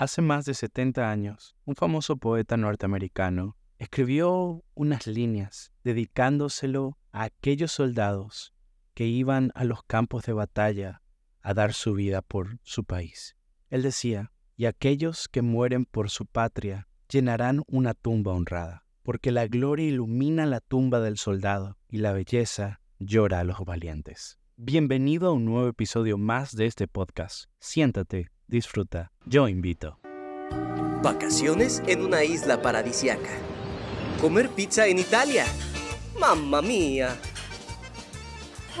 Hace más de 70 años, un famoso poeta norteamericano escribió unas líneas dedicándoselo a aquellos soldados que iban a los campos de batalla a dar su vida por su país. Él decía, y aquellos que mueren por su patria llenarán una tumba honrada, porque la gloria ilumina la tumba del soldado y la belleza llora a los valientes. Bienvenido a un nuevo episodio más de este podcast. Siéntate, disfruta, yo invito. Vacaciones en una isla paradisiaca. Comer pizza en Italia. ¡Mamma mía!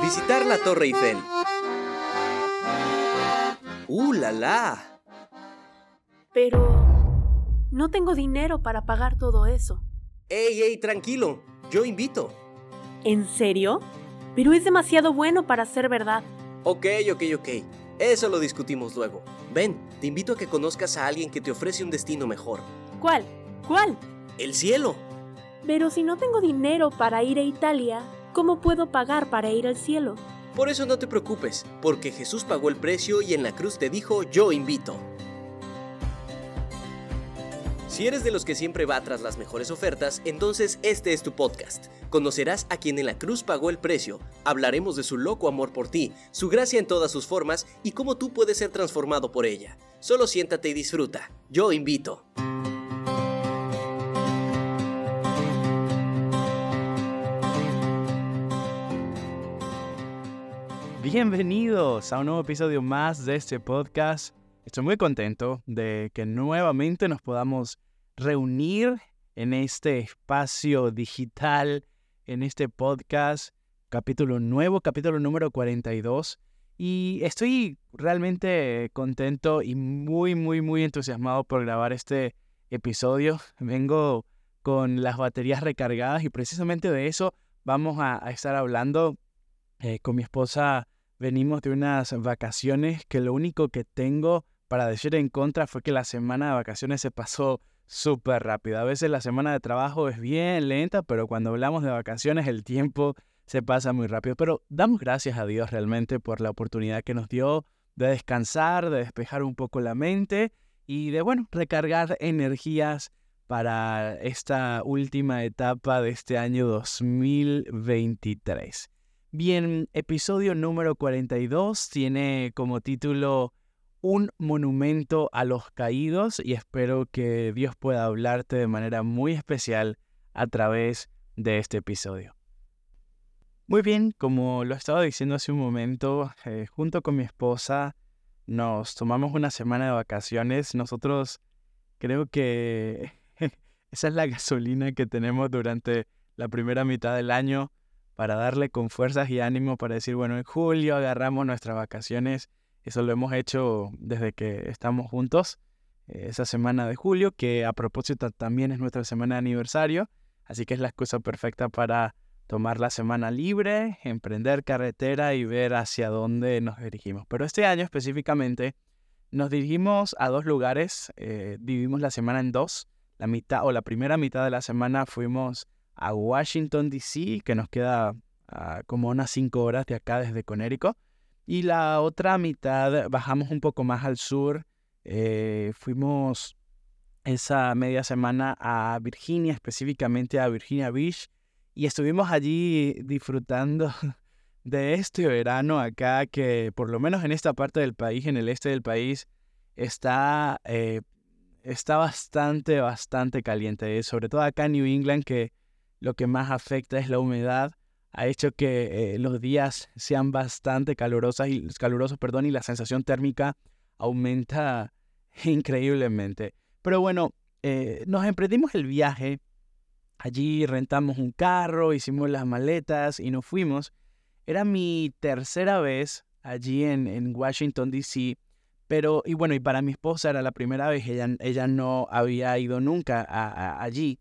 Visitar la Torre Eiffel. ¡Uh, la la! Pero... No tengo dinero para pagar todo eso. ¡Ey, ey, tranquilo! Yo invito. ¿En serio? Pero es demasiado bueno para ser verdad. Ok, ok, ok. Eso lo discutimos luego. Ven, te invito a que conozcas a alguien que te ofrece un destino mejor. ¿Cuál? ¿Cuál? El cielo. Pero si no tengo dinero para ir a Italia, ¿cómo puedo pagar para ir al cielo? Por eso no te preocupes, porque Jesús pagó el precio y en la cruz te dijo, yo invito. Si eres de los que siempre va tras las mejores ofertas, entonces este es tu podcast. Conocerás a quien en la cruz pagó el precio, hablaremos de su loco amor por ti, su gracia en todas sus formas y cómo tú puedes ser transformado por ella. Solo siéntate y disfruta. Yo invito. Bienvenidos a un nuevo episodio más de este podcast. Estoy muy contento de que nuevamente nos podamos reunir en este espacio digital, en este podcast, capítulo nuevo, capítulo número 42. Y estoy realmente contento y muy, muy, muy entusiasmado por grabar este episodio. Vengo con las baterías recargadas y precisamente de eso vamos a, estar hablando eh, con mi esposa. Venimos de unas vacaciones que lo único que tengo para decir en contra fue que la semana de vacaciones se pasó súper rápido. A veces la semana de trabajo es bien lenta, pero cuando hablamos de vacaciones el tiempo se pasa muy rápido. Pero damos gracias a Dios realmente por la oportunidad que nos dio de descansar, de despejar un poco la mente y de, bueno, recargar energías para esta última etapa de este año 2023. Bien, episodio número 42 tiene como título un monumento a los caídos y espero que Dios pueda hablarte de manera muy especial a través de este episodio. Muy bien, como lo estaba diciendo hace un momento, eh, junto con mi esposa nos tomamos una semana de vacaciones. Nosotros creo que esa es la gasolina que tenemos durante la primera mitad del año para darle con fuerzas y ánimo para decir, bueno, en julio agarramos nuestras vacaciones eso lo hemos hecho desde que estamos juntos, eh, esa semana de julio, que a propósito también es nuestra semana de aniversario, así que es la excusa perfecta para tomar la semana libre, emprender carretera y ver hacia dónde nos dirigimos. Pero este año específicamente nos dirigimos a dos lugares, eh, dividimos la semana en dos. La mitad o la primera mitad de la semana fuimos a Washington, D.C., que nos queda como unas cinco horas de acá desde Conérico. Y la otra mitad bajamos un poco más al sur. Eh, fuimos esa media semana a Virginia, específicamente a Virginia Beach. Y estuvimos allí disfrutando de este verano acá, que por lo menos en esta parte del país, en el este del país, está, eh, está bastante, bastante caliente. Sobre todo acá en New England, que lo que más afecta es la humedad ha hecho que eh, los días sean bastante calurosos y, calurosos perdón, y la sensación térmica aumenta increíblemente. Pero bueno, eh, nos emprendimos el viaje. Allí rentamos un carro, hicimos las maletas y nos fuimos. Era mi tercera vez allí en, en Washington, D.C. Pero, y bueno, y para mi esposa era la primera vez, ella, ella no había ido nunca allí.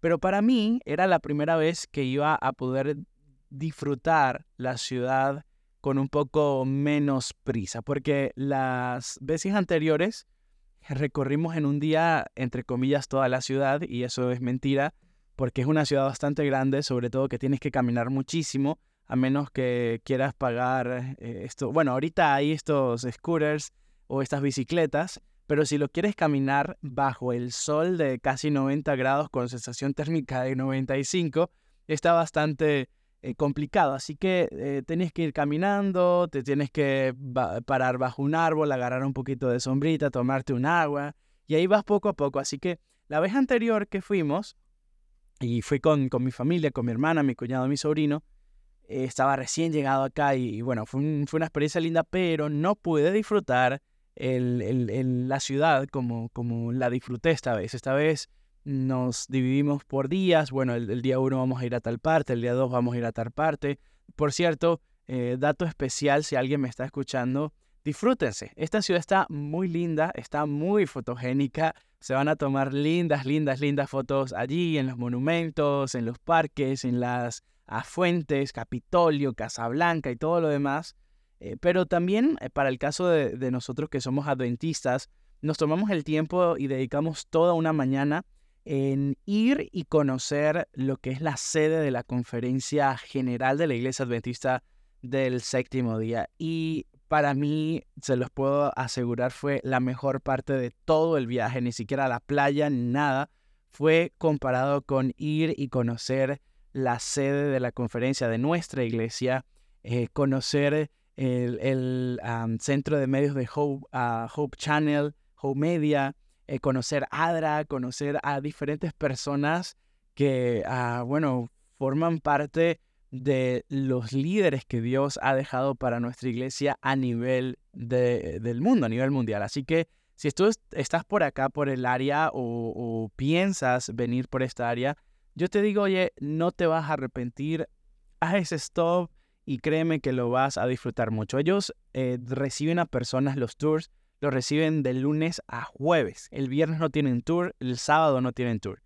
Pero para mí era la primera vez que iba a poder disfrutar la ciudad con un poco menos prisa, porque las veces anteriores recorrimos en un día, entre comillas, toda la ciudad, y eso es mentira, porque es una ciudad bastante grande, sobre todo que tienes que caminar muchísimo, a menos que quieras pagar eh, esto. Bueno, ahorita hay estos scooters o estas bicicletas, pero si lo quieres caminar bajo el sol de casi 90 grados con sensación térmica de 95, está bastante eh, complicado. Así que eh, tienes que ir caminando, te tienes que parar bajo un árbol, agarrar un poquito de sombrita, tomarte un agua, y ahí vas poco a poco. Así que la vez anterior que fuimos, y fui con, con mi familia, con mi hermana, mi cuñado, mi sobrino, eh, estaba recién llegado acá y, bueno, fue, fue, una experiencia linda, pero no pude disfrutar el, la ciudad como, como la disfruté esta vez. Esta vez nos dividimos por días. Bueno, el, día uno vamos a ir a tal parte, el día dos vamos a ir a tal parte. Por cierto, eh, dato especial, si alguien me está escuchando, disfrútense. Esta ciudad está muy linda, está muy fotogénica. Se van a tomar lindas, lindas, lindas fotos allí, en los monumentos, en los parques, en las fuentes, Capitolio, Casablanca y todo lo demás. Eh, pero también eh, para el caso de, nosotros que somos adventistas, nos tomamos el tiempo y dedicamos toda una mañana en ir y conocer lo que es la sede de la conferencia general de la Iglesia Adventista del séptimo día. Y para mí, se los puedo asegurar, fue la mejor parte de todo el viaje, ni siquiera la playa, ni nada. Fue comparado con ir y conocer la sede de la conferencia de nuestra iglesia, eh, conocer el, centro de medios de Hope, ah, Hope Channel, Hope Media, eh, conocer ADRA, conocer a diferentes personas que, ah, bueno, forman parte de los líderes que Dios ha dejado para nuestra iglesia a nivel del mundo, a nivel mundial. Así que si tú estás por acá, por el área, o, o piensas venir por esta área, yo te digo, oye, no te vas a arrepentir, haz ese stop, y créeme que lo vas a disfrutar mucho. Ellos eh, reciben a personas los tours, los reciben de lunes a jueves. El viernes no tienen tour, el sábado no tienen tour.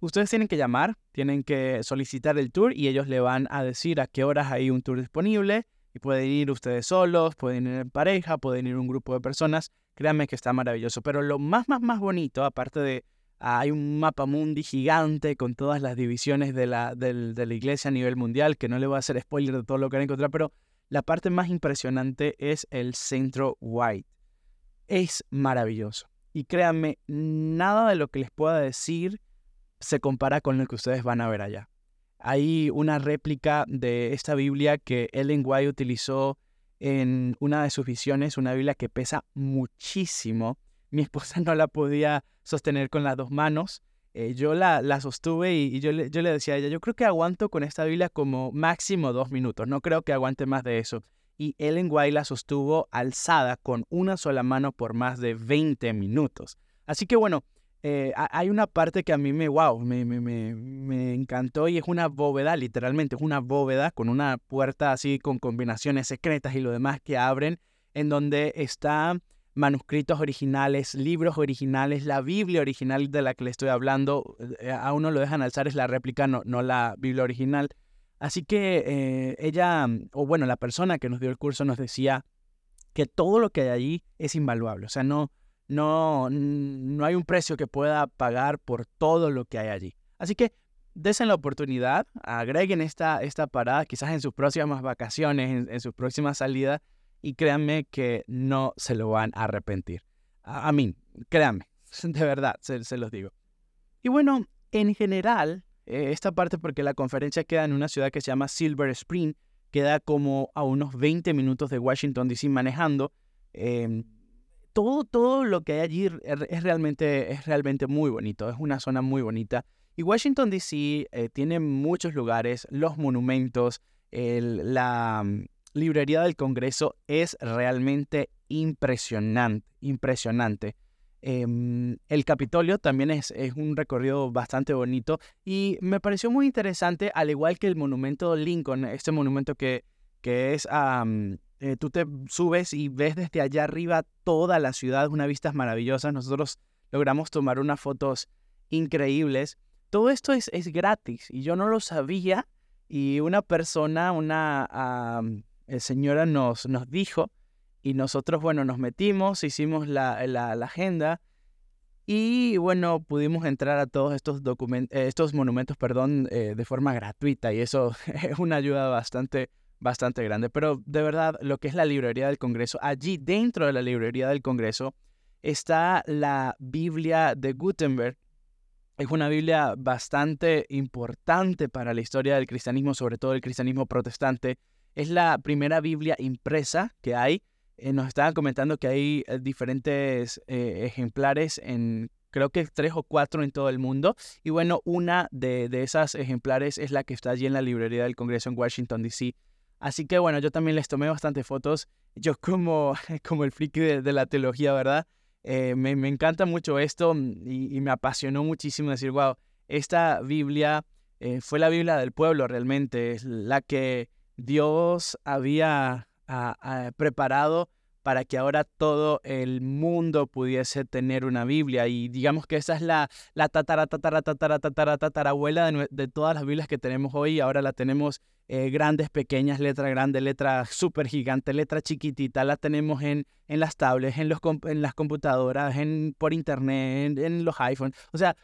Ustedes tienen que llamar, tienen que solicitar el tour y ellos le van a decir a qué horas hay un tour disponible y pueden ir ustedes solos, pueden ir en pareja, pueden ir un grupo de personas. Créanme que está maravilloso. Pero lo más, más, más bonito, aparte de hay un mapa mundi gigante con todas las divisiones de la, de la iglesia a nivel mundial, que no le voy a hacer spoiler de todo lo que van a encontrar, pero la parte más impresionante es el centro white. Es maravilloso. Y créanme, nada de lo que les pueda decir se compara con lo que ustedes van a ver allá. Hay una réplica de esta Biblia que Ellen White utilizó en una de sus visiones, una Biblia que pesa muchísimo mi esposa no la podía sostener con las dos manos. Eh, yo la, la sostuve y, yo, le, yo le decía a ella, yo creo que aguanto con esta Biblia como máximo dos minutos, no creo que aguante más de eso. Y Ellen White la sostuvo alzada con una sola mano por más de 20 minutos. Así que bueno, eh, hay una parte que a mí me, wow, me, me, me, me, encantó y es una bóveda, literalmente, es una bóveda con una puerta así con combinaciones secretas y lo demás que abren, en donde está manuscritos originales, libros originales, la Biblia original de la que le estoy hablando, eh, a uno lo dejan alzar, es la réplica, no, no la Biblia original. Así que eh, ella, o bueno, la persona que nos dio el curso nos decía que todo lo que hay allí es invaluable, o sea, no, no, no hay un precio que pueda pagar por todo lo que hay allí. Así que desen la oportunidad, agreguen esta, esta parada, quizás en sus próximas vacaciones, en, en sus próximas salidas, y créanme que no se lo van a arrepentir. A, mí, créanme, de verdad, se, los digo. Y bueno, en general, eh, esta parte porque la conferencia queda en una ciudad que se llama Silver Spring, queda como a unos 20 minutos de Washington DC manejando. Em, todo, todo lo que hay allí es realmente, es realmente muy bonito, es una zona muy bonita. Y Washington DC eh, tiene muchos lugares, los monumentos, la, librería del Congreso es realmente impresionante, impresionante. Em, el Capitolio también es, es, un recorrido bastante bonito y me pareció muy interesante, al igual que el monumento Lincoln, este monumento que, que es, eh, tú te subes y ves desde allá arriba toda la ciudad, unas vistas maravillosas, nosotros logramos tomar unas fotos increíbles. Todo esto es, es gratis y yo no lo sabía y una persona, una el señora nos, nos dijo y nosotros, bueno, nos metimos, hicimos la, la, agenda y, bueno, pudimos entrar a todos estos, eh, estos monumentos perdón, eh, de forma gratuita y eso es una ayuda bastante, bastante grande. Pero de verdad, lo que es la librería del Congreso, allí dentro de la librería del Congreso, está la Biblia de Gutenberg. Es una Biblia bastante importante para la historia del cristianismo, sobre todo el cristianismo protestante. Es la primera Biblia impresa que hay. Eh, nos estaban comentando que hay eh, diferentes eh, ejemplares en creo que tres o cuatro en todo el mundo. Y bueno, una de, de esas ejemplares es la que está allí en la librería del Congreso en Washington, D.C. Así que bueno, yo también les tomé bastante fotos. Yo como, como el friki de, la teología, ¿verdad? Eh, me, me, encanta mucho esto mm, y, me apasionó muchísimo decir, wow, esta Biblia fue la Biblia del pueblo realmente, es la que Dios había preparado para que ahora todo el mundo pudiese tener una Biblia. Y digamos que esa es la, la tatara, tatara, tatara, tatara, tatarabuela de, de todas las Biblias que tenemos hoy. Ahora la tenemos eh, grandes, pequeñas, letra grande, letra súper gigante, letra chiquitita. La tenemos en, en las tablets, en, los, en las computadoras, en, por internet, en, en los iPhones. O sea,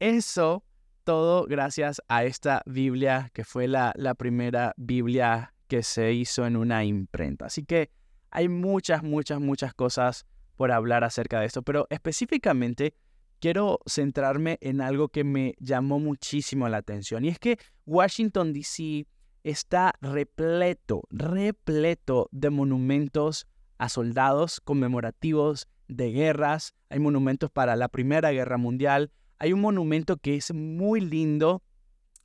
eso todo gracias a esta Biblia que fue la, la primera Biblia que se hizo en una imprenta. Así que hay muchas, muchas, muchas cosas por hablar acerca de esto, pero específicamente quiero centrarme en algo que me llamó muchísimo la atención y es que Washington, D.C. está repleto, repleto de monumentos a soldados conmemorativos de guerras, hay monumentos para la Primera Guerra Mundial, hay un monumento que es muy lindo,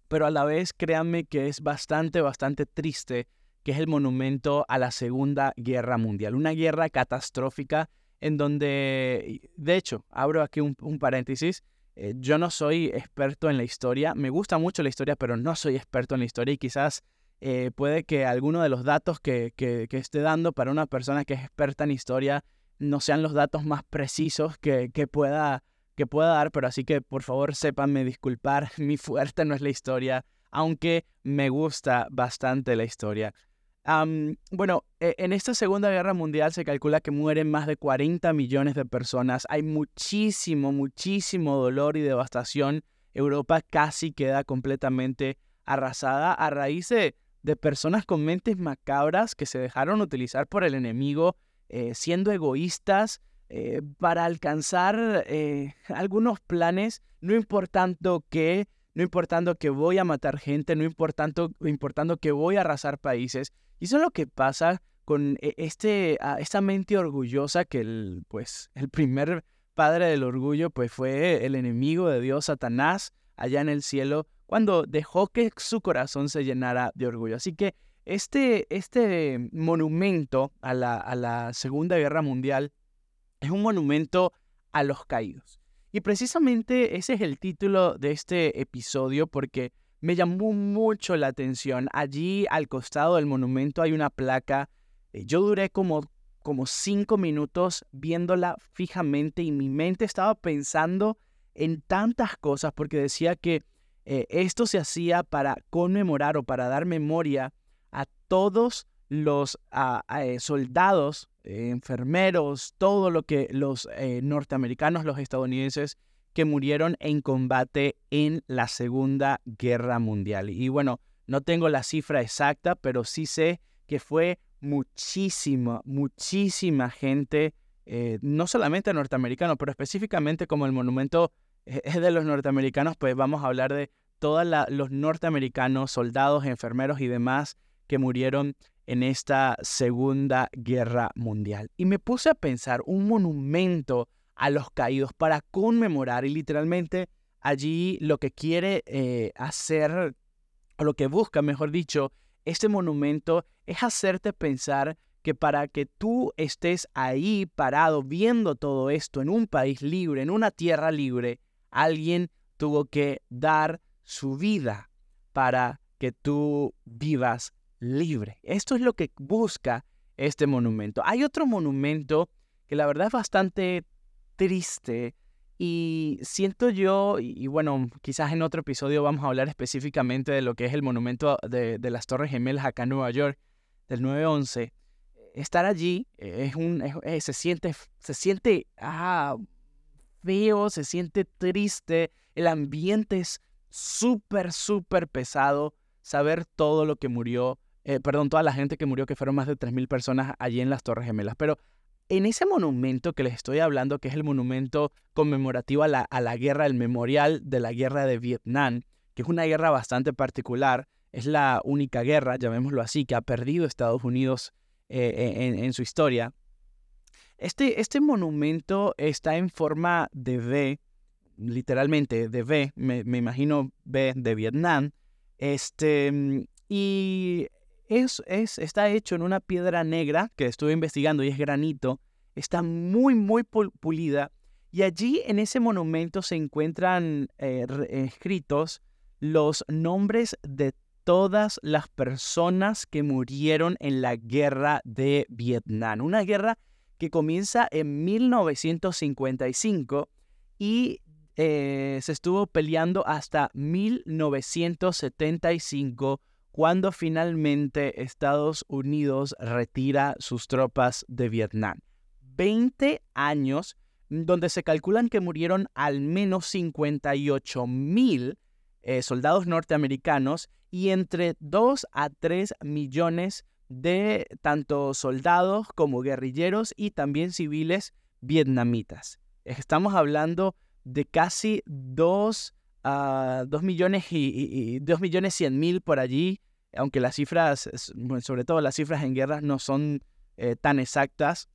pero a la vez créanme que es bastante, bastante triste que es el monumento a la Segunda Guerra Mundial, una guerra catastrófica en donde, de hecho, abro aquí un, paréntesis, eh, yo no soy experto en la historia, me gusta mucho la historia, pero no soy experto en la historia y quizás eh, puede que alguno de los datos que, que, esté dando para una persona que es experta en historia no sean los datos más precisos que, que, pueda, que pueda dar, pero así que por favor sépanme disculpar, mi fuerte no es la historia, aunque me gusta bastante la historia bueno, e, en esta Segunda Guerra Mundial se calcula que mueren más de 40 millones de personas. Hay muchísimo, muchísimo dolor y devastación. Europa casi queda completamente arrasada a raíz de, personas con mentes macabras que se dejaron utilizar por el enemigo, eh, siendo egoístas eh, para alcanzar eh, algunos planes, no importando que no importando que voy a matar gente, no importando, importando que voy a arrasar países, y eso es lo que pasa con e, este, esta mente orgullosa que el, pues, el primer padre del orgullo pues, fue el enemigo de Dios, Satanás, allá en el cielo, cuando dejó que su corazón se llenara de orgullo. Así que este, este monumento a la, a la Segunda Guerra Mundial es un monumento a los caídos. Y precisamente ese es el título de este episodio porque me llamó mucho la atención. Allí al costado del monumento hay una placa. Eh, yo duré como, como cinco minutos viéndola fijamente y mi mente estaba pensando en tantas cosas porque decía que eh, esto se hacía para conmemorar o para dar memoria a todos los eh, soldados, enfermeros, todo lo que los norteamericanos, los estadounidenses que murieron en combate en la Segunda Guerra Mundial. Y bueno, no tengo la cifra exacta, pero sí sé que fue muchísima, muchísima gente, eh, no solamente norteamericano, pero específicamente como el monumento es de los norteamericanos, pues vamos a hablar de todos los norteamericanos, soldados, enfermeros y demás que murieron en esta Segunda Guerra Mundial. Y me puse a pensar, un monumento a los caídos para conmemorar y literalmente allí lo que quiere eh, hacer, o lo que busca, mejor dicho, este monumento es hacerte pensar que para que tú estés ahí parado viendo todo esto en un país libre, en una tierra libre, alguien tuvo que dar su vida para que tú vivas libre. Esto es lo que busca este monumento. Hay otro monumento que la verdad es bastante triste y siento yo, y, bueno, quizás en otro episodio vamos a hablar específicamente de lo que es el monumento de, las Torres Gemelas acá en Nueva York, del 9-11. Estar allí es un, eh, se siente, se siente ah, feo, se siente triste, el ambiente es súper, súper pesado. Saber todo lo que murió, eh, perdón, toda la gente que murió, que fueron más de 3.000 personas allí en las Torres Gemelas. Pero en ese monumento que les estoy hablando, que es el monumento conmemorativo a la, a la guerra, el memorial de la guerra de Vietnam, que es una guerra bastante particular, es la única guerra, llamémoslo así, que ha perdido Estados Unidos eh, en, en, su historia. Este, este monumento está en forma de V, literalmente de V, me, me imagino V de Vietnam, este, y es, es, está hecho en una piedra negra que estuve investigando y es granito. Está muy, muy pulida. Y allí en ese monumento se encuentran eh, escritos los nombres de todas las personas que murieron en la guerra de Vietnam. Una guerra que comienza en 1955 y eh, se estuvo peleando hasta 1975 cuando finalmente Estados Unidos retira sus tropas de Vietnam. 20 años donde se calculan que murieron al menos 58 mil eh, soldados norteamericanos y entre 2 a 3 millones de tanto soldados como guerrilleros y también civiles vietnamitas. Estamos hablando de casi 2 a 2 millones y, 2 millones 100 mil por allí, aunque las cifras, sobre todo las cifras en guerras no son eh, tan exactas,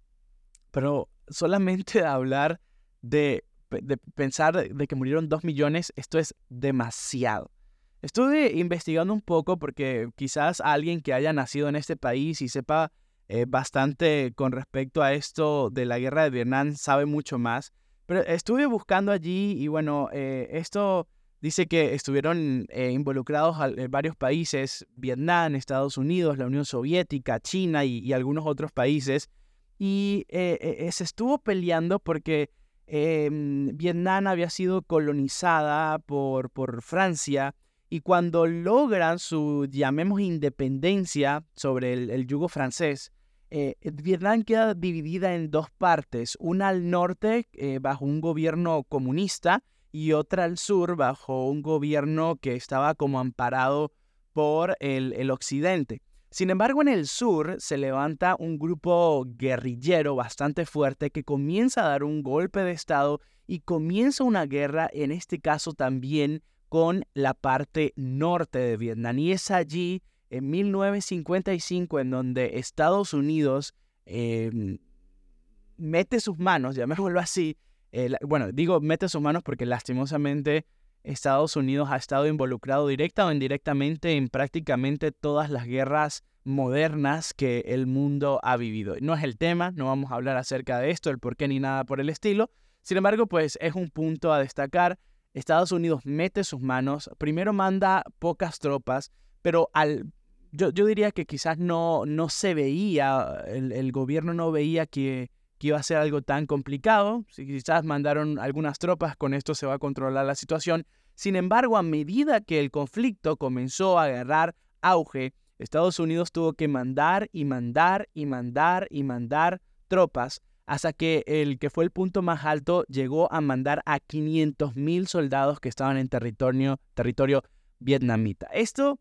pero solamente hablar de, pensar de que murieron 2 millones, esto es demasiado. Estuve investigando un poco porque quizás alguien que haya nacido en este país y sepa eh, bastante con respecto a esto de la guerra de Vietnam sabe mucho más. Pero estuve buscando allí y bueno, eh, esto dice que estuvieron eh, involucrados varios países, Vietnam, Estados Unidos, la Unión Soviética, China y, algunos otros países. Y se estuvo peleando porque em, Vietnam había sido colonizada por, por Francia y cuando logran su, llamemos, independencia sobre el, yugo francés, eh, Vietnam queda dividida en dos partes, una al norte eh, bajo un gobierno comunista y otra al sur bajo un gobierno que estaba como amparado por el, el occidente. Sin embargo, en el sur se levanta un grupo guerrillero bastante fuerte que comienza a dar un golpe de Estado y comienza una guerra, en este caso también con la parte norte de Vietnam. Y es allí, en 1955, en donde Estados Unidos em, mete sus manos, llamémoslo así, eh, bueno, digo mete sus manos porque lastimosamente Estados Unidos ha estado involucrado directa o indirectamente en prácticamente todas las guerras modernas que el mundo ha vivido. No es el tema, no vamos a hablar acerca de esto, el por qué ni nada por el estilo. Sin embargo, pues es un punto a destacar Estados Unidos mete sus manos, primero manda pocas tropas, pero al, yo, diría que quizás no, no se veía, el, gobierno no veía que, que, iba a ser algo tan complicado, si quizás mandaron algunas tropas, con esto se va a controlar la situación. Sin embargo, a medida que el conflicto comenzó a agarrar auge, Estados Unidos tuvo que mandar y mandar y mandar y mandar tropas hasta que el que fue el punto más alto llegó a mandar a 500.000 soldados que estaban en territorio, territorio vietnamita. Esto,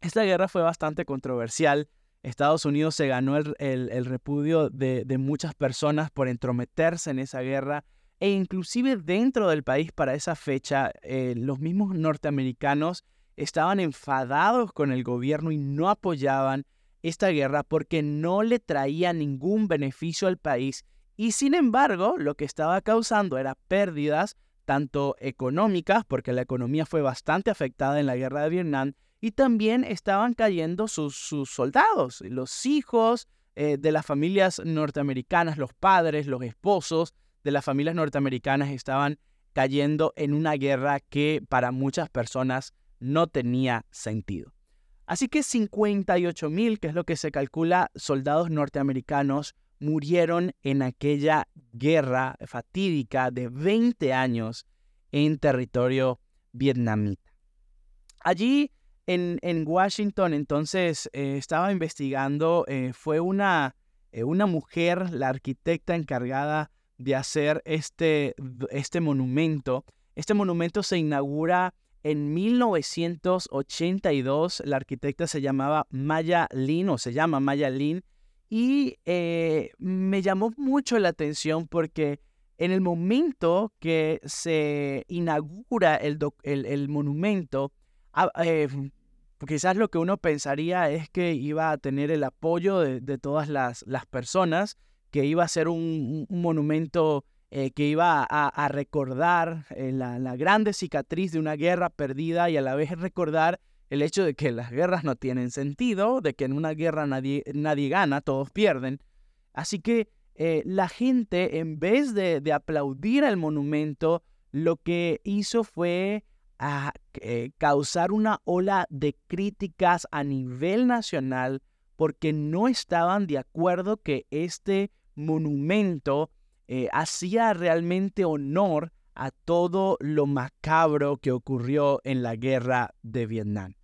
esta guerra fue bastante controversial. Estados Unidos se ganó el, repudio de, muchas personas por entrometerse en esa guerra e inclusive dentro del país para esa fecha eh, los mismos norteamericanos estaban enfadados con el gobierno y no apoyaban esta guerra porque no le traía ningún beneficio al país y sin embargo lo que estaba causando era pérdidas tanto económicas, porque la economía fue bastante afectada en la guerra de Vietnam, y también estaban cayendo sus, soldados, los hijos eh, de las familias norteamericanas, los padres, los esposos de las familias norteamericanas estaban cayendo en una guerra que para muchas personas no tenía sentido. Así que 58 mil, que es lo que se calcula, soldados norteamericanos murieron en aquella guerra fatídica de 20 años en territorio vietnamita. Allí en, Washington entonces eh, estaba investigando, eh, fue una, eh, una mujer, la arquitecta encargada de hacer este, este monumento. Este monumento se inaugura en 1982 la arquitecta se llamaba Maya Lin o se llama Maya Lin Y me llamó mucho la atención porque en el momento que se inaugura el, el, monumento, ah, quizás lo que uno pensaría es que iba a tener el apoyo de, todas las, personas, que iba a ser un, monumento eh, que iba a, recordar la, la, grande cicatriz de una guerra perdida y a la vez recordar el hecho de que las guerras no tienen sentido, de que en una guerra nadie, nadie gana, todos pierden. Así que eh, la gente, en vez de, aplaudir al monumento, lo que hizo fue ah, eh, causar una ola de críticas a nivel nacional porque no estaban de acuerdo que este monumento eh, hacía realmente honor a todo lo macabro que ocurrió en la guerra de Vietnam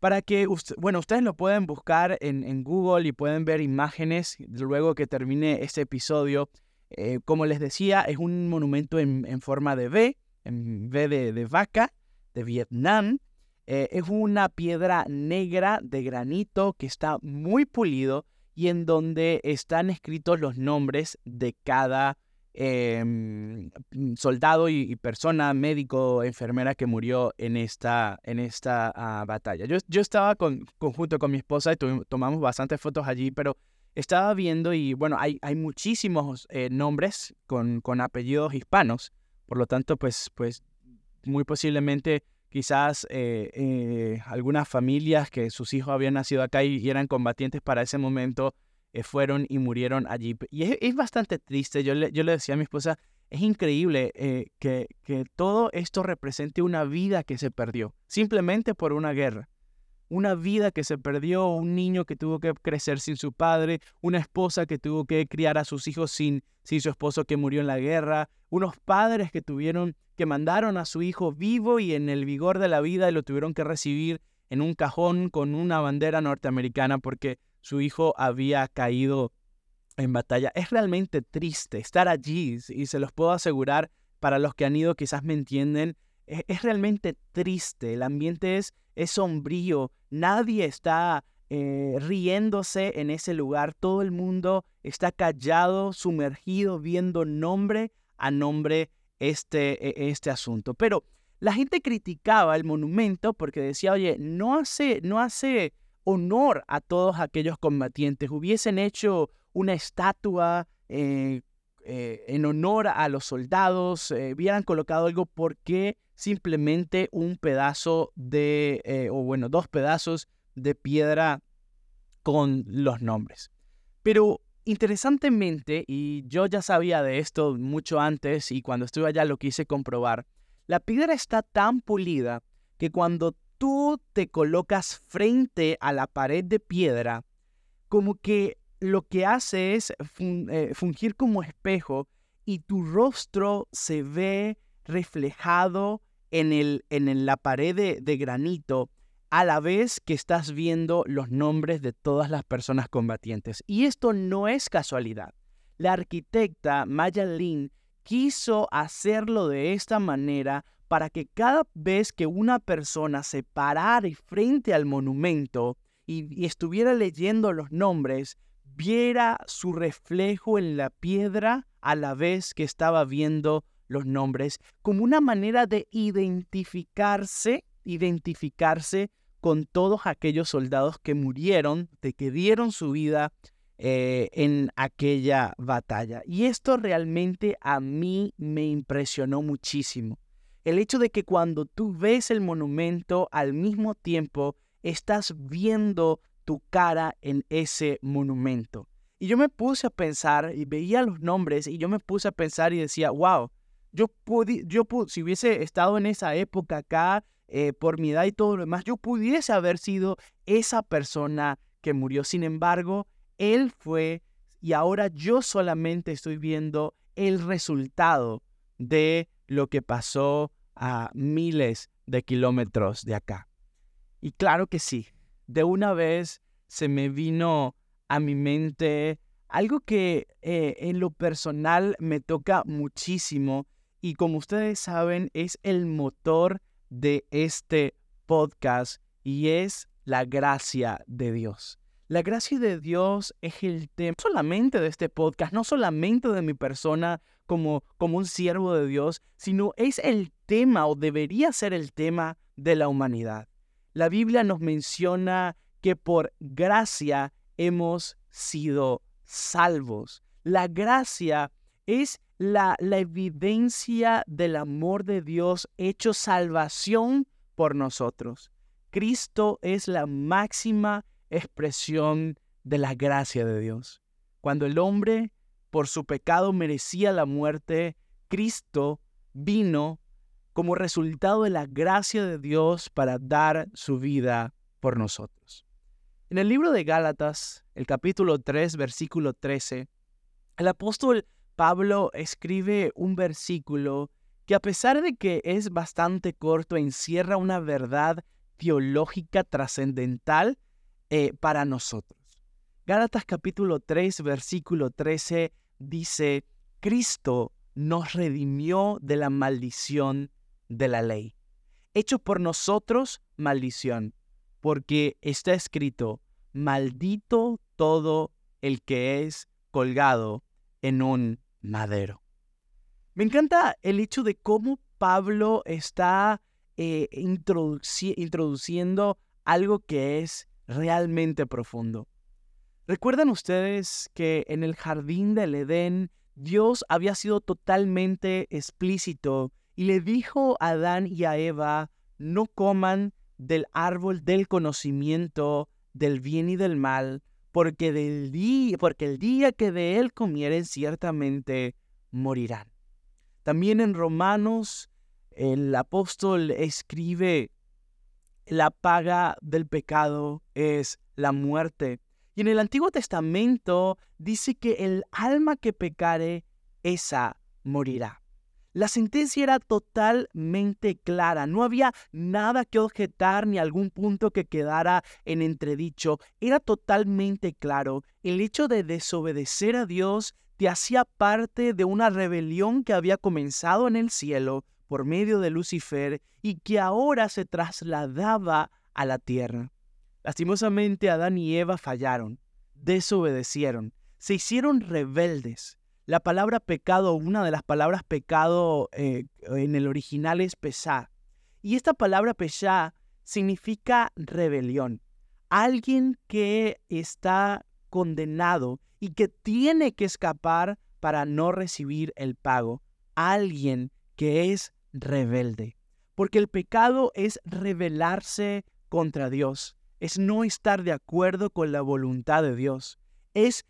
para que, bueno, ustedes lo pueden buscar en, Google y pueden ver imágenes luego que termine este episodio. Eh, como les decía, es un monumento en, forma de V, en V de, vaca, de Vietnam. Eh, es una piedra negra de granito que está muy pulido y en donde están escritos los nombres de cada mm, soldado y, persona, médico, enfermera que murió en esta, en esta ah, batalla. Yo, yo estaba con, junto con mi esposa y tomamos bastantes fotos allí, pero estaba viendo y bueno, hay, hay muchísimos eh, nombres con, con apellidos hispanos, por lo tanto, pues, pues muy posiblemente quizás eh, eh, algunas familias que sus hijos habían nacido acá y eran combatientes para ese momento eh, fueron y murieron allí. Y es, bastante triste, yo le, yo le decía a mi esposa, es increíble que, que todo esto represente una vida que se perdió, simplemente por una guerra. Una vida que se perdió, un niño que tuvo que crecer sin su padre, una esposa que tuvo que criar a sus hijos sin, sin su esposo que murió en la guerra, unos padres que tuvieron que mandaron a su hijo vivo y en el vigor de la vida y lo tuvieron que recibir en un cajón con una bandera norteamericana porque su hijo había caído en batalla. Es realmente triste estar allí y se los puedo asegurar para los que han ido quizás me entienden. E-, es, realmente triste, el ambiente es, es sombrío, nadie está eh, riéndose en ese lugar, todo el mundo está callado, sumergido, viendo nombre a nombre este, e-, este asunto. Pero la gente criticaba el monumento porque decía, oye, no hace, no hace honor a todos aquellos combatientes, hubiesen hecho una estatua eh, eh, en honor a los soldados, hubieran colocado algo, ¿por qué simplemente un pedazo de, o bueno, dos pedazos de piedra con los nombres? Pero interesantemente, y yo ya sabía de esto mucho antes y cuando estuve allá lo quise comprobar, la piedra está tan pulida que cuando tú te colocas frente a la pared de piedra, como que lo que hace es eh, fungir como espejo y tu rostro se ve reflejado en, el, en la pared de, granito a la vez que estás viendo los nombres de todas las personas combatientes. Y esto no es casualidad. La arquitecta Maya Lin quiso hacerlo de esta manera para que cada vez que una persona se parara frente al monumento y, estuviera leyendo los nombres, viera su reflejo en la piedra a la vez que estaba viendo los nombres, como una manera de identificarse, identificarse con todos aquellos soldados que murieron, de que dieron su vida eh, en aquella batalla. Y esto realmente a mí me impresionó muchísimo el hecho de que cuando tú ves el monumento al mismo tiempo estás viendo tu cara en ese monumento. Y yo me puse a pensar y veía los nombres y yo me puse a pensar y decía, wow, yo yo si hubiese estado en esa época acá, eh, por mi edad y todo lo demás, yo pudiese haber sido esa persona que murió. Sin embargo, él fue y ahora yo solamente estoy viendo el resultado de lo que pasó a miles de kilómetros de acá. Y claro que sí, de una vez se me vino a mi mente algo que eh, en lo personal me toca muchísimo y como ustedes saben es el motor de este podcast y es la gracia de Dios. La gracia de Dios es el tema no solamente de este podcast, no solamente de mi persona como, como un siervo de Dios, sino es el tema o debería ser el tema de la humanidad. La Biblia nos menciona que por gracia hemos sido salvos. La gracia es la, evidencia del amor de Dios hecho salvación por nosotros. Cristo es la máxima expresión de la gracia de Dios. Cuando el hombre por su pecado merecía la muerte, Cristo vino como resultado de la gracia de Dios para dar su vida por nosotros. En el libro de Gálatas, el capítulo 3, versículo 13, el apóstol Pablo escribe un versículo que a pesar de que es bastante corto, encierra una verdad teológica trascendental eh, para nosotros. Gálatas capítulo 3, versículo 13 dice, Cristo nos redimió de la maldición de la ley. Hecho por nosotros maldición, porque está escrito, maldito todo el que es colgado en un madero. Me encanta el hecho de cómo Pablo está eh, introduciendo algo que es realmente profundo. ¿Recuerdan ustedes que en el jardín del Edén Dios había sido totalmente explícito y le dijo a Adán y a Eva, no coman del árbol del conocimiento del bien y del mal, porque, del día, porque el día que de él comieren ciertamente morirán. También en Romanos el apóstol escribe la paga del pecado es la muerte. Y en el Antiguo Testamento dice que el alma que pecare, esa morirá. La sentencia era totalmente clara, no había nada que objetar ni algún punto que quedara en entredicho, era totalmente claro. El hecho de desobedecer a Dios te hacía parte de una rebelión que había comenzado en el cielo, por medio de Lucifer y que ahora se trasladaba a la tierra. Lastimosamente Adán y Eva fallaron, desobedecieron, se hicieron rebeldes. La palabra pecado, una de las palabras pecado eh, en el original es pesá. Y esta palabra pesá significa rebelión. Alguien que está condenado y que tiene que escapar para no recibir el pago. Alguien que es rebelde. Porque el pecado es rebelarse contra Dios, es no estar de acuerdo con la voluntad de Dios, es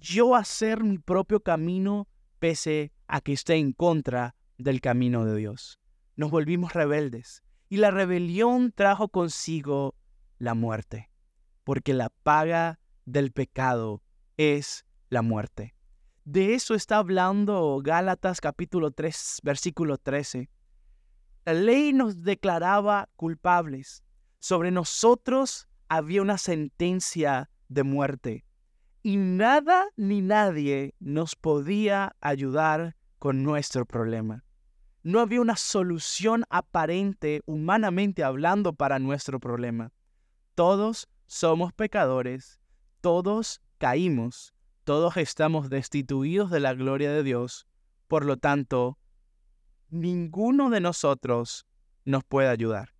yo hacer mi propio camino pese a que esté en contra del camino de Dios. Nos volvimos rebeldes y la rebelión trajo consigo la muerte, porque la paga del pecado es la muerte. De eso está hablando Gálatas capítulo 3, versículo 13. La ley nos declaraba culpables. Sobre nosotros había una sentencia de muerte. Y nada ni nadie nos podía ayudar con nuestro problema. No había una solución aparente, humanamente hablando, para nuestro problema. Todos somos pecadores, todos caímos, todos estamos destituidos de la gloria de Dios. Por lo tanto, ninguno de nosotros nos puede ayudar.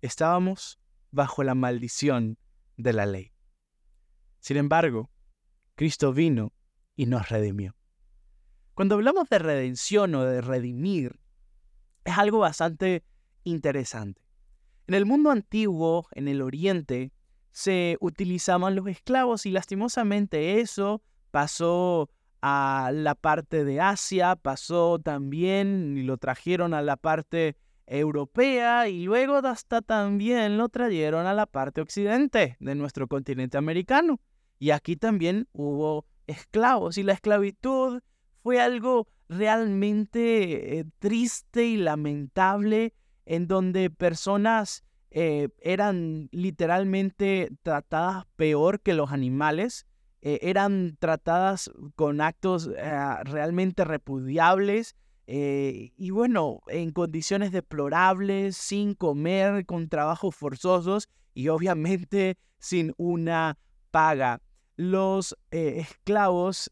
Estábamos bajo la maldición de la ley. Sin embargo, Cristo vino y nos redimió. Cuando hablamos de redención o de redimir, es algo bastante interesante. En el mundo antiguo, en el Oriente, se utilizaban los esclavos y lastimosamente eso pasó a la parte de Asia, pasó también y lo trajeron a la parte europea y luego hasta también lo trajeron a la parte occidente de nuestro continente americano. Y aquí también hubo esclavos y la esclavitud fue algo realmente eh, triste y lamentable en donde personas eh, eran literalmente tratadas peor que los animales eh, eran tratadas con actos eh, realmente repudiables y bueno, en condiciones deplorables, sin comer, con trabajos forzosos y obviamente sin una paga. Los eh, esclavos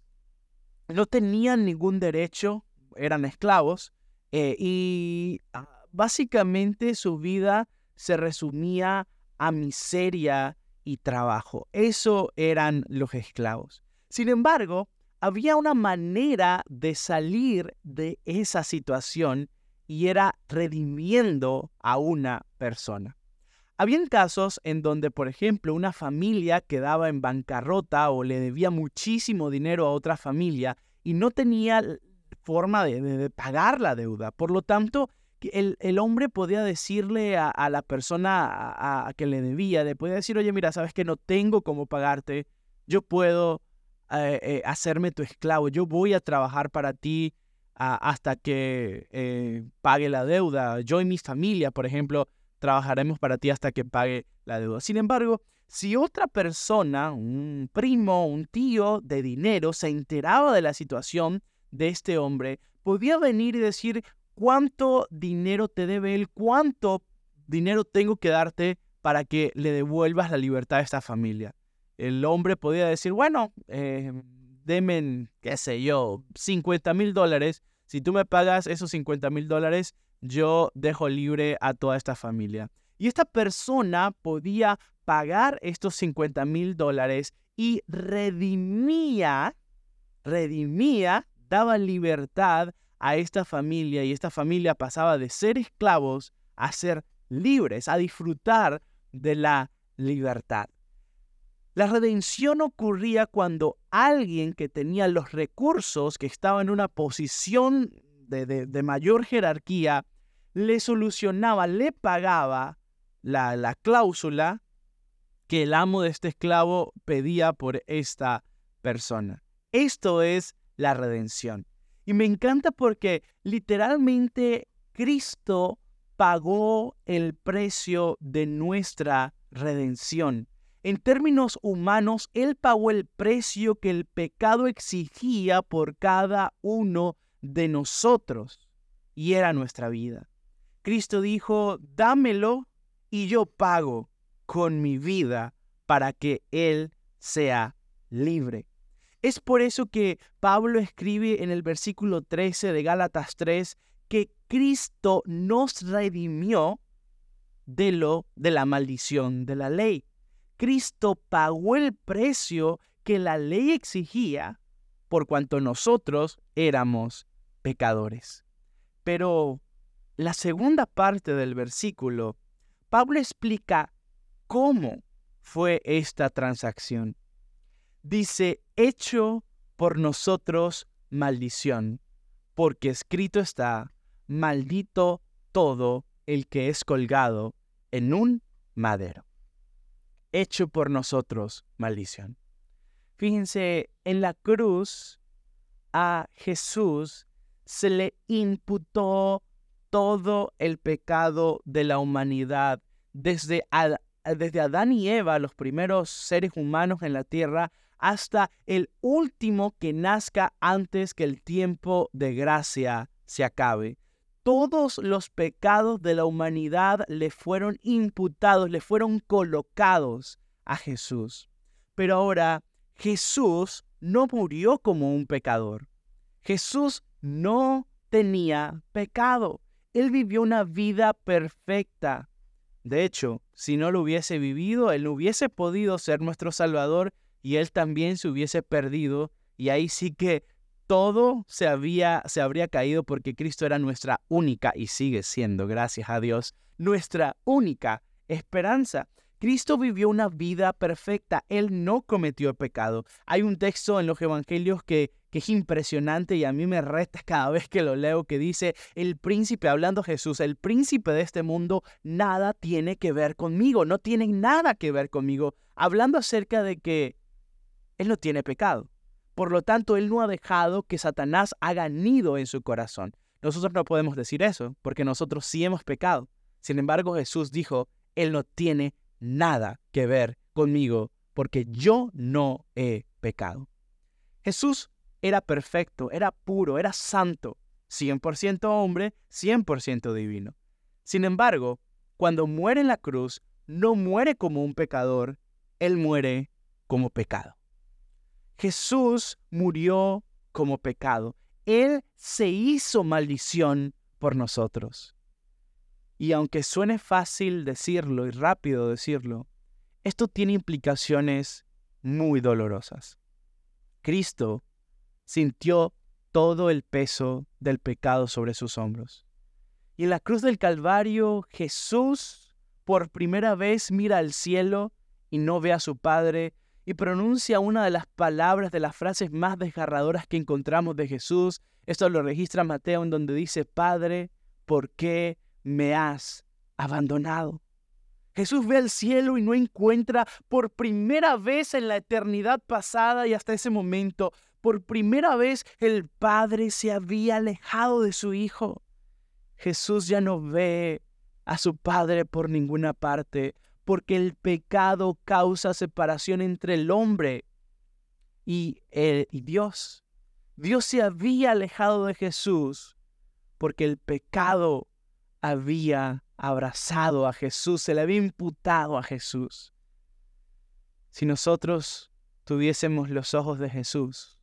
no tenían ningún derecho, eran esclavos, eh, y ah, básicamente su vida se resumía a miseria y trabajo. Eso eran los esclavos. Sin embargo, había una manera de salir de esa situación y era redimiendo a una persona. Habían casos en donde, por ejemplo, una familia quedaba en bancarrota o le debía muchísimo dinero a otra familia y no tenía forma de, pagar la deuda. Por lo tanto, el, hombre podía decirle a, la persona a, que le debía, le podía decir, oye, mira, sabes que no tengo cómo pagarte, yo puedo eh, eh, hacerme tu esclavo, yo voy a trabajar para ti hasta que eh, pague la deuda. Yo y mi familia, por ejemplo, trabajaremos para ti hasta que pague la deuda. Sin embargo, si otra persona, un primo, un tío de dinero, se enteraba de la situación de este hombre, podía venir y decir cuánto dinero te debe él, cuánto dinero tengo que darte para que le devuelvas la libertad a esta familia. El hombre podía decir, bueno, eh, qué sé yo, 50 mil dólares. Si tú me pagas esos 50 mil dólares, yo dejo libre a toda esta familia. Y esta persona podía pagar estos 50 mil dólares y redimía, redimía, daba libertad a esta familia y esta familia pasaba de ser esclavos a ser libres, a disfrutar de la libertad. La redención ocurría cuando alguien que tenía los recursos, que estaba en una posición de, mayor jerarquía, le solucionaba, le pagaba la, la cláusula que el amo de este esclavo pedía por esta persona. Esto es la redención. Y me encanta porque literalmente Cristo pagó el precio de nuestra redención. En términos humanos, Él pagó el precio que el pecado exigía por cada uno de nosotros, y era nuestra vida. Cristo dijo, dámelo y yo pago con mi vida para que Él sea libre. Es por eso que Pablo escribe en el versículo 13 de Gálatas 3 que Cristo nos redimió de lo de la maldición de la ley. Cristo pagó el precio que la ley exigía por cuanto nosotros éramos pecadores. Pero la segunda parte del versículo, Pablo explica cómo fue esta transacción. Dice, hecho por nosotros maldición, porque escrito está, maldito todo el que es colgado en un madero hecho por nosotros maldición. Fíjense, en la cruz a Jesús se le imputó todo el pecado de la humanidad, desde, Adán y Eva, los primeros seres humanos en la tierra, hasta el último que nazca antes que el tiempo de gracia se acabe todos los pecados de la humanidad le fueron imputados, le fueron colocados a Jesús. Pero ahora Jesús no murió como un pecador. Jesús no tenía pecado. Él vivió una vida perfecta. De hecho, si no lo hubiese vivido, Él no hubiese podido ser nuestro Salvador y Él también se hubiese perdido. Y ahí sí que todo se, había, se habría caído porque Cristo era nuestra única, y sigue siendo, gracias a Dios, nuestra única esperanza. Cristo vivió una vida perfecta, Él no cometió pecado. Hay un texto en los Evangelios que, que es impresionante y a mí me resta cada vez que lo leo, que dice, el príncipe, hablando Jesús, el príncipe de este mundo, nada tiene que ver conmigo, no tiene nada que ver conmigo, hablando acerca de que Él no tiene pecado. Por lo tanto, Él no ha dejado que Satanás haga nido en su corazón. Nosotros no podemos decir eso, porque nosotros sí hemos pecado. Sin embargo, Jesús dijo, Él no tiene nada que ver conmigo, porque yo no he pecado. Jesús era perfecto, era puro, era santo, 100% hombre, 100% divino. Sin embargo, cuando muere en la cruz, no muere como un pecador, Él muere como pecado. Jesús murió como pecado. Él se hizo maldición por nosotros. Y aunque suene fácil decirlo y rápido decirlo, esto tiene implicaciones muy dolorosas. Cristo sintió todo el peso del pecado sobre sus hombros. Y en la cruz del Calvario Jesús por primera vez mira al cielo y no ve a su Padre y pronuncia una de las palabras de las frases más desgarradoras que encontramos de Jesús. Esto lo registra Mateo en donde dice, Padre, ¿por qué me has abandonado? Jesús ve al cielo y no encuentra por primera vez en la eternidad pasada y hasta ese momento, por primera vez el Padre se había alejado de su Hijo. Jesús ya no ve a su Padre por ninguna parte, porque el pecado causa separación entre el hombre y, y Dios. Dios se había alejado de Jesús porque el pecado había abrazado a Jesús, se le había imputado a Jesús. Si nosotros tuviésemos los ojos de Jesús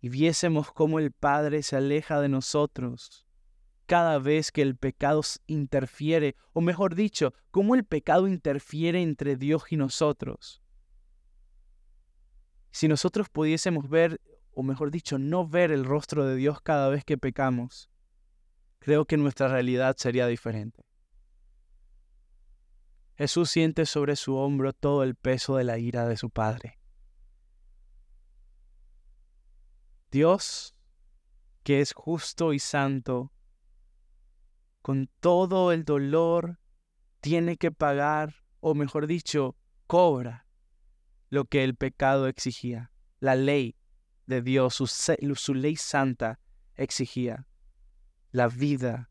y viésemos cómo el Padre se aleja de nosotros, cada vez que el pecado interfiere, o mejor dicho, cómo el pecado interfiere entre Dios y nosotros. Si nosotros pudiésemos ver, o mejor dicho, no ver el rostro de Dios cada vez que pecamos, creo que nuestra realidad sería diferente. Jesús siente sobre su hombro todo el peso de la ira de su Padre. Dios, que es justo y santo, con todo el dolor, tiene que pagar, o mejor dicho, cobra lo que el pecado exigía. La ley de Dios, su, ley santa exigía. La vida.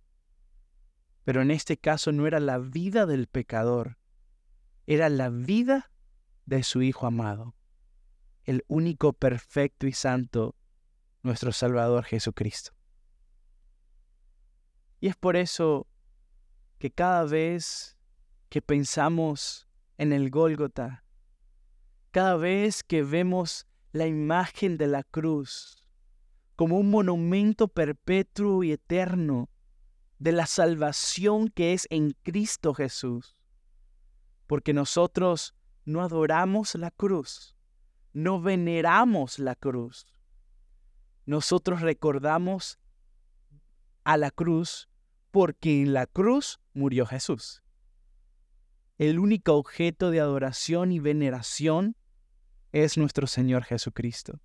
Pero en este caso no era la vida del pecador, era la vida de su Hijo amado, el único perfecto y santo, nuestro Salvador Jesucristo. Y es por eso que cada vez que pensamos en el Gólgota, cada vez que vemos la imagen de la cruz como un monumento perpetuo y eterno de la salvación que es en Cristo Jesús, porque nosotros no adoramos la cruz, no veneramos la cruz, nosotros recordamos a la cruz porque en la cruz murió Jesús. El único objeto de adoración y veneración es nuestro Señor Jesucristo.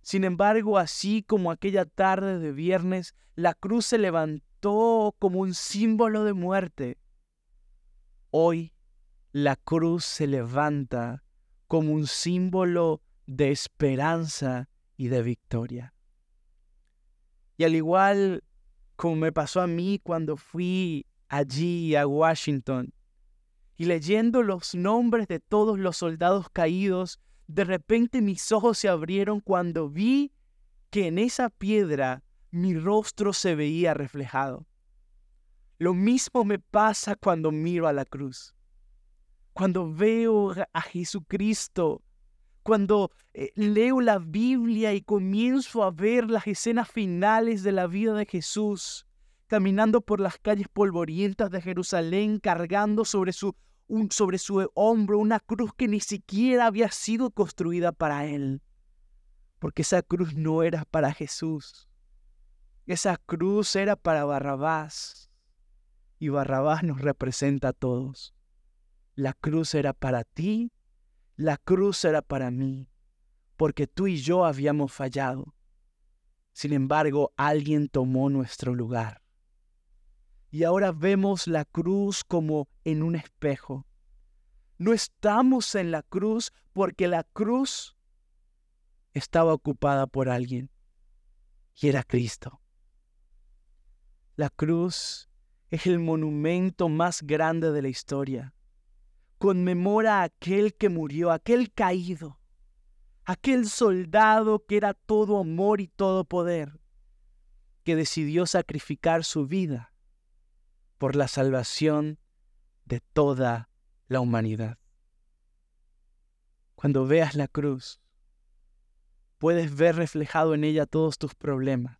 Sin embargo, así como aquella tarde de viernes, la cruz se levantó como un símbolo de muerte. Hoy la cruz se levanta como un símbolo de esperanza y de victoria. Y al igual como me pasó a mí cuando fui allí a Washington, y leyendo los nombres de todos los soldados caídos, de repente mis ojos se abrieron cuando vi que en esa piedra mi rostro se veía reflejado. Lo mismo me pasa cuando miro a la cruz. Cuando veo a Jesucristo cuando eh, leo la Biblia y comienzo a ver las escenas finales de la vida de Jesús, caminando por las calles polvorientas de Jerusalén, cargando sobre su, sobre su hombro una cruz que ni siquiera había sido construida para él, porque esa cruz no era para Jesús, esa cruz era para Barrabás, y Barrabás nos representa a todos. La cruz era para ti la cruz era para mí, porque tú y yo habíamos fallado. Sin embargo, alguien tomó nuestro lugar. Y ahora vemos la cruz como en un espejo. No estamos en la cruz porque la cruz estaba ocupada por alguien. Y era Cristo. La cruz es el monumento más grande de la historia conmemora a aquel que murió, aquel caído, aquel soldado que era todo amor y todo poder, que decidió sacrificar su vida por la salvación de toda la humanidad. Cuando veas la cruz, puedes ver reflejado en ella todos tus problemas,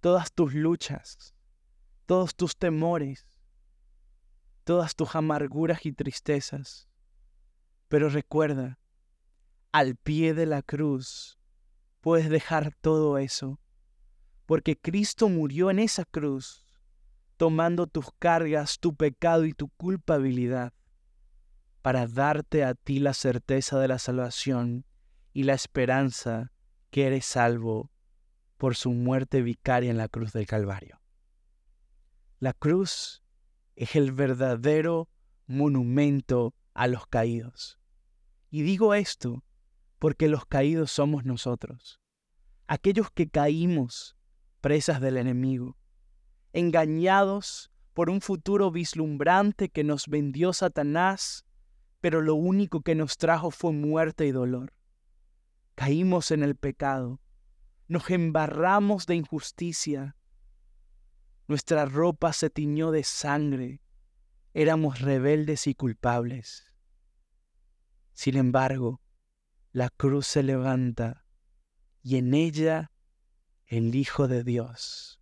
todas tus luchas, todos tus temores, todas tus amarguras y tristezas. Pero recuerda, al pie de la cruz puedes dejar todo eso, porque Cristo murió en esa cruz, tomando tus cargas, tu pecado y tu culpabilidad, para darte a ti la certeza de la salvación y la esperanza que eres salvo por su muerte vicaria en la cruz del Calvario. La cruz es el verdadero monumento a los caídos. Y digo esto porque los caídos somos nosotros, aquellos que caímos presas del enemigo, engañados por un futuro vislumbrante que nos vendió Satanás, pero lo único que nos trajo fue muerte y dolor. Caímos en el pecado, nos embarramos de injusticia, nuestra ropa se tiñó de sangre, éramos rebeldes y culpables. Sin embargo, la cruz se levanta y en ella el Hijo de Dios,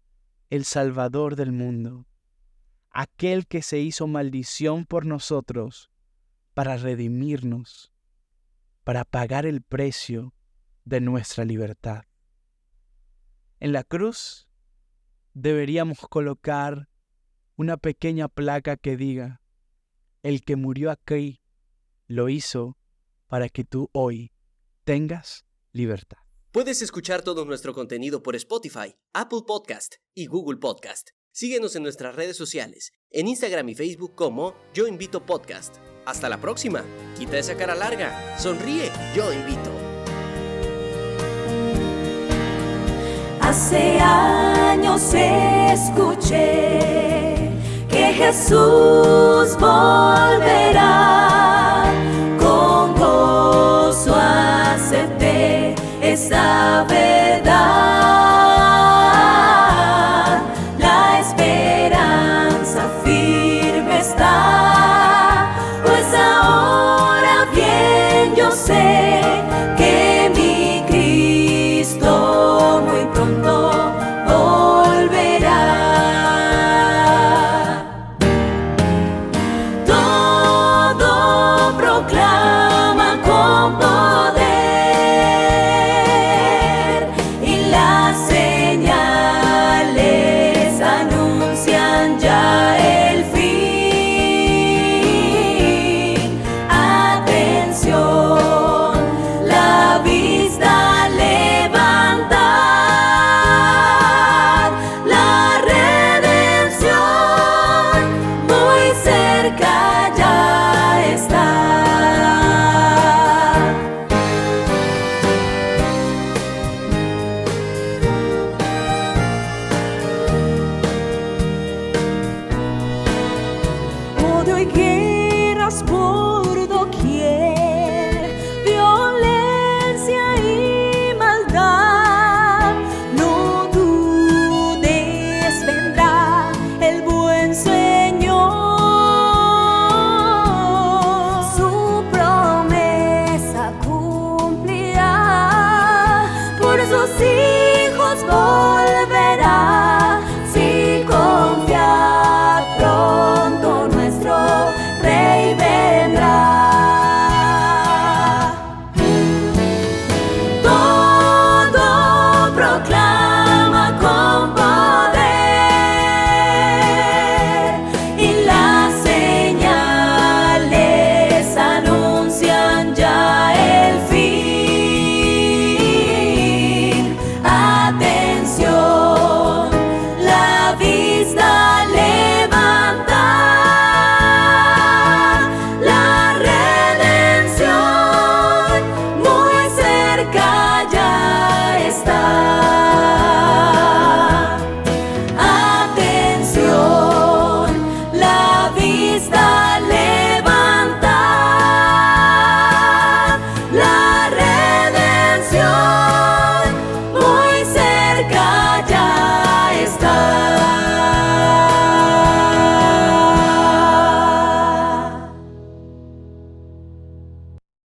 el Salvador del mundo, aquel que se hizo maldición por nosotros para redimirnos, para pagar el precio de nuestra libertad. En la cruz deberíamos colocar una pequeña placa que diga, el que murió aquí lo hizo para que tú hoy tengas libertad. Puedes escuchar todo nuestro contenido por Spotify, Apple Podcast y Google Podcast. Síguenos en nuestras redes sociales, en Instagram y Facebook como Yo Invito Podcast. Hasta la próxima. Quita esa cara larga. Sonríe. Yo invito. Hace años escuché que Jesús volverá